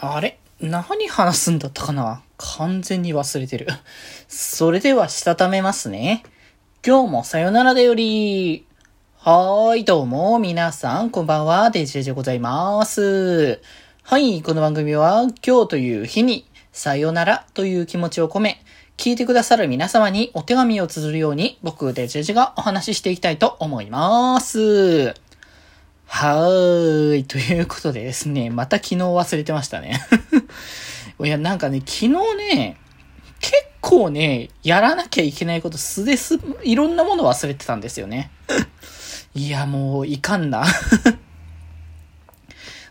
あれ？何話すんだったかな？完全に忘れてる。それでは、したためますね。今日もさよならだより。はーい、どうも、皆さん、こんばんは、デジェジでございます。はい、この番組は、今日という日に、さよならという気持ちを込め、聞いてくださる皆様にお手紙を綴るように、僕、デジェジがお話ししていきたいと思います。はーい。ということでですね、また昨日忘れてましたね。いや、なんかね、昨日ね、結構ね、やらなきゃいけないこと素です、いろんなもの忘れてたんですよね。いや、もう、いかんな。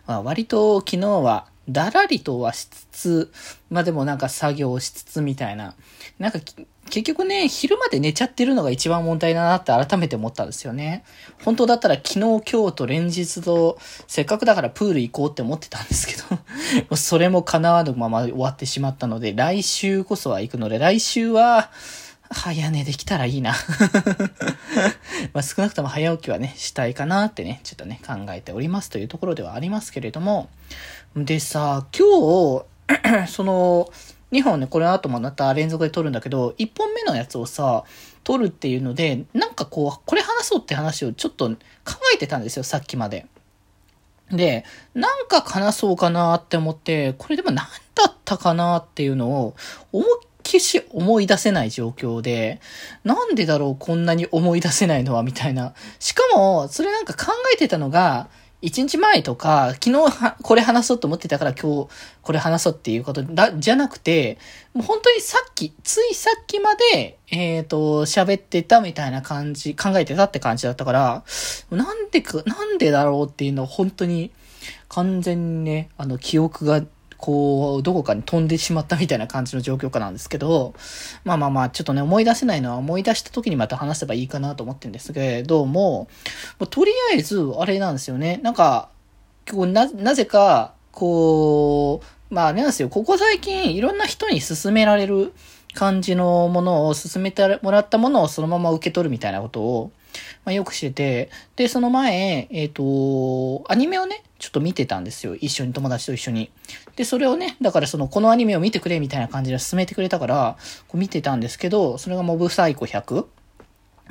まあ、割と昨日は、だらりとはしつつ、まあでもなんか作業しつつみたいな。なんか結局ね、昼まで寝ちゃってるのが一番問題だなって改めて思ったんですよね。本当だったら昨日、今日と連日と、せっかくだからプール行こうって思ってたんですけどそれも叶わぬまま終わってしまったので、来週こそは行くので、来週は、早寝できたらいいな ま少なくとも早起きはね、したいかなってね、ちょっとね、考えておりますというところではありますけれども。でさ、今日、その、2本ね、これ後もまた連続で撮るんだけど、1本目のやつをさ、撮るっていうので、なんかこう、これ話そうって話をちょっと考えてたんですよ、さっきまで。で、なんか話そうかなって思って、これでも何だったかなっていうのを、思いっきし思い出せない状況で、なんでだろうこんなに思い出せないのはみたいな。しかも、それなんか考えてたのが、一日前とか、昨日はこれ話そうと思ってたから今日これ話そうっていうことだ、じゃなくて、もう本当にさっき、ついさっきまで、えっ、ー、と、喋ってたみたいな感じ、考えてたって感じだったから、なんでか、なんでだろうっていうのを本当に完全にね、あの記憶がこう、どこかに飛んでしまったみたいな感じの状況下なんですけど、まあまあまあ、ちょっとね、思い出せないのは思い出した時にまた話せばいいかなと思ってるんですけども、もとりあえず、あれなんですよね。なんか、こうな、なぜか、こう、まああれなんですよ、ここ最近いろんな人に勧められる感じのものを、勧めてもらったものをそのまま受け取るみたいなことを、まあ、よくしてて、で、その前、えっ、ー、と、アニメをね、ちょっと見てたんですよ。一緒に、友達と一緒に。で、それをね、だからその、このアニメを見てくれみたいな感じで進めてくれたから、こう見てたんですけど、それがモブサイコ100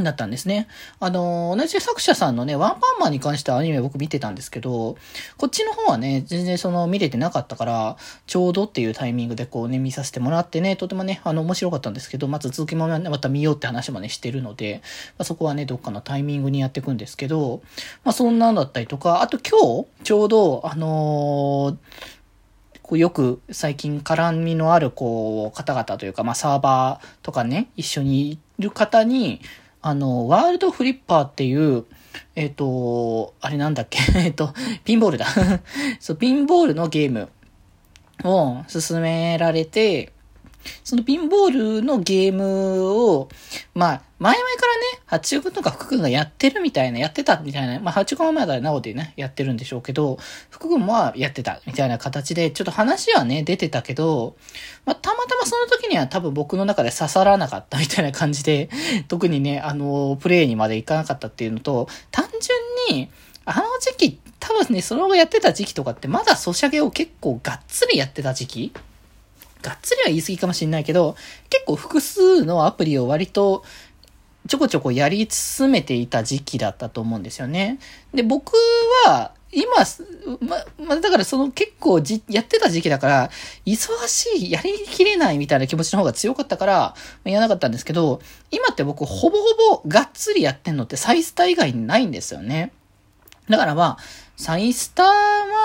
だったんですね。あの、同じ作者さんのね、ワンパンマンに関してはアニメ僕見てたんですけど、こっちの方はね、全然その見れてなかったから、ちょうどっていうタイミングでこうね、見させてもらってね、とてもね、あの、面白かったんですけど、まず続きもまた見ようって話もね、してるので、まあ、そこはね、どっかのタイミングにやっていくんですけど、まあそんなんだったりとか、あと今日、ちょうど、あのーこうよく最近絡みのあるこう方々というか、まあサーバーとかね、一緒にいる方に、あの、ワールドフリッパーっていう、えっ、ー、と、あれなんだっけ？えっと、ピンボールだ。そう、ピンボールのゲームを進められて、そのピンボールのゲームを、まあ、前々からね、八中君とか福君がやってるみたいな、やってたみたいな、まあ、八中君はまだなおでね、やってるんでしょうけど、福君はやってたみたいな形で、ちょっと話はね、出てたけど、まあ、たまたまその時には多分僕の中で刺さらなかったみたいな感じで、特にね、あの、プレイにまでいかなかったっていうのと、単純に、あの時期、多分ね、その後やってた時期とかって、まだソシャゲを結構がっつりやってた時期がっつりは言い過ぎかもしれないけど、結構複数のアプリを割とちょこちょこやり進めていた時期だったと思うんですよね。で、僕は、今、ま、まだからその結構じ、やってた時期だから、忙しい、やりきれないみたいな気持ちの方が強かったから、やらなかったんですけど、今って僕ほぼほぼがっつりやってんのってサイスター以外にないんですよね。だからまあ、サイスター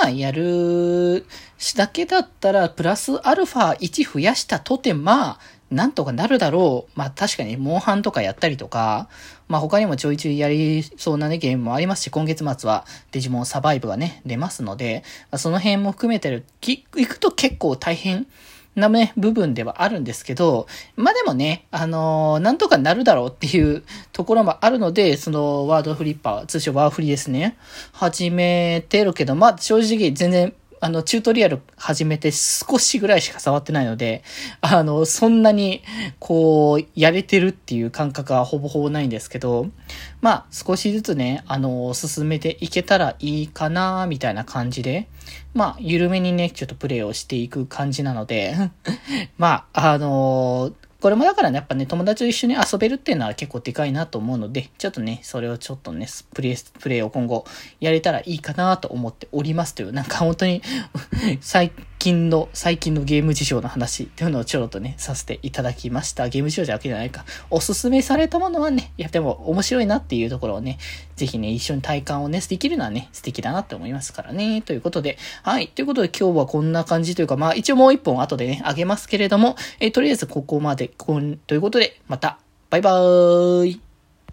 はやるしだけだったら、プラスアルファ1増やしたとて、まあ、なんとかなるだろう。まあ確かに、モンハンとかやったりとか、まあ他にもちょいちょいやりそうなね、ゲームもありますし、今月末はデジモンサバイブがね、出ますので、まあ、その辺も含めてる、行くと結構大変なね、部分ではあるんですけど、まあでもね、あのー、なんとかなるだろうっていう ところもあるので、そのワードフリッパー、通称ワーフリですね、始めてるけど、まあ正直全然あの、チュートリアル始めて少しぐらいしか触ってないので、あの、そんなに、こう、やれてるっていう感覚はほぼほぼないんですけど、まあ、少しずつね、あの、進めていけたらいいかな、みたいな感じで、まあ、緩めにね、ちょっとプレイをしていく感じなので、まあ、あのこれもだからね、やっぱね、友達と一緒に遊べるっていうのは結構でかいなと思うので、ちょっとね、それをちょっとね、プレイ、プレイを今後やれたらいいかなと思っておりますという、なんか本当に 最近の、最近のゲーム事情の話っていうのをちょろっとね、させていただきました。ゲーム事情じゃわけじゃないか。おすすめされたものはね、いやでも面白いなっていうところをね、ぜひね、一緒に体感をね、できるのはね、素敵だなって思いますからね。ということで、はい。ということで今日はこんな感じというか、まあ一応もう一本後でね、あげますけれども、えー、とりあえずここまで、ということで、また、バイバーイ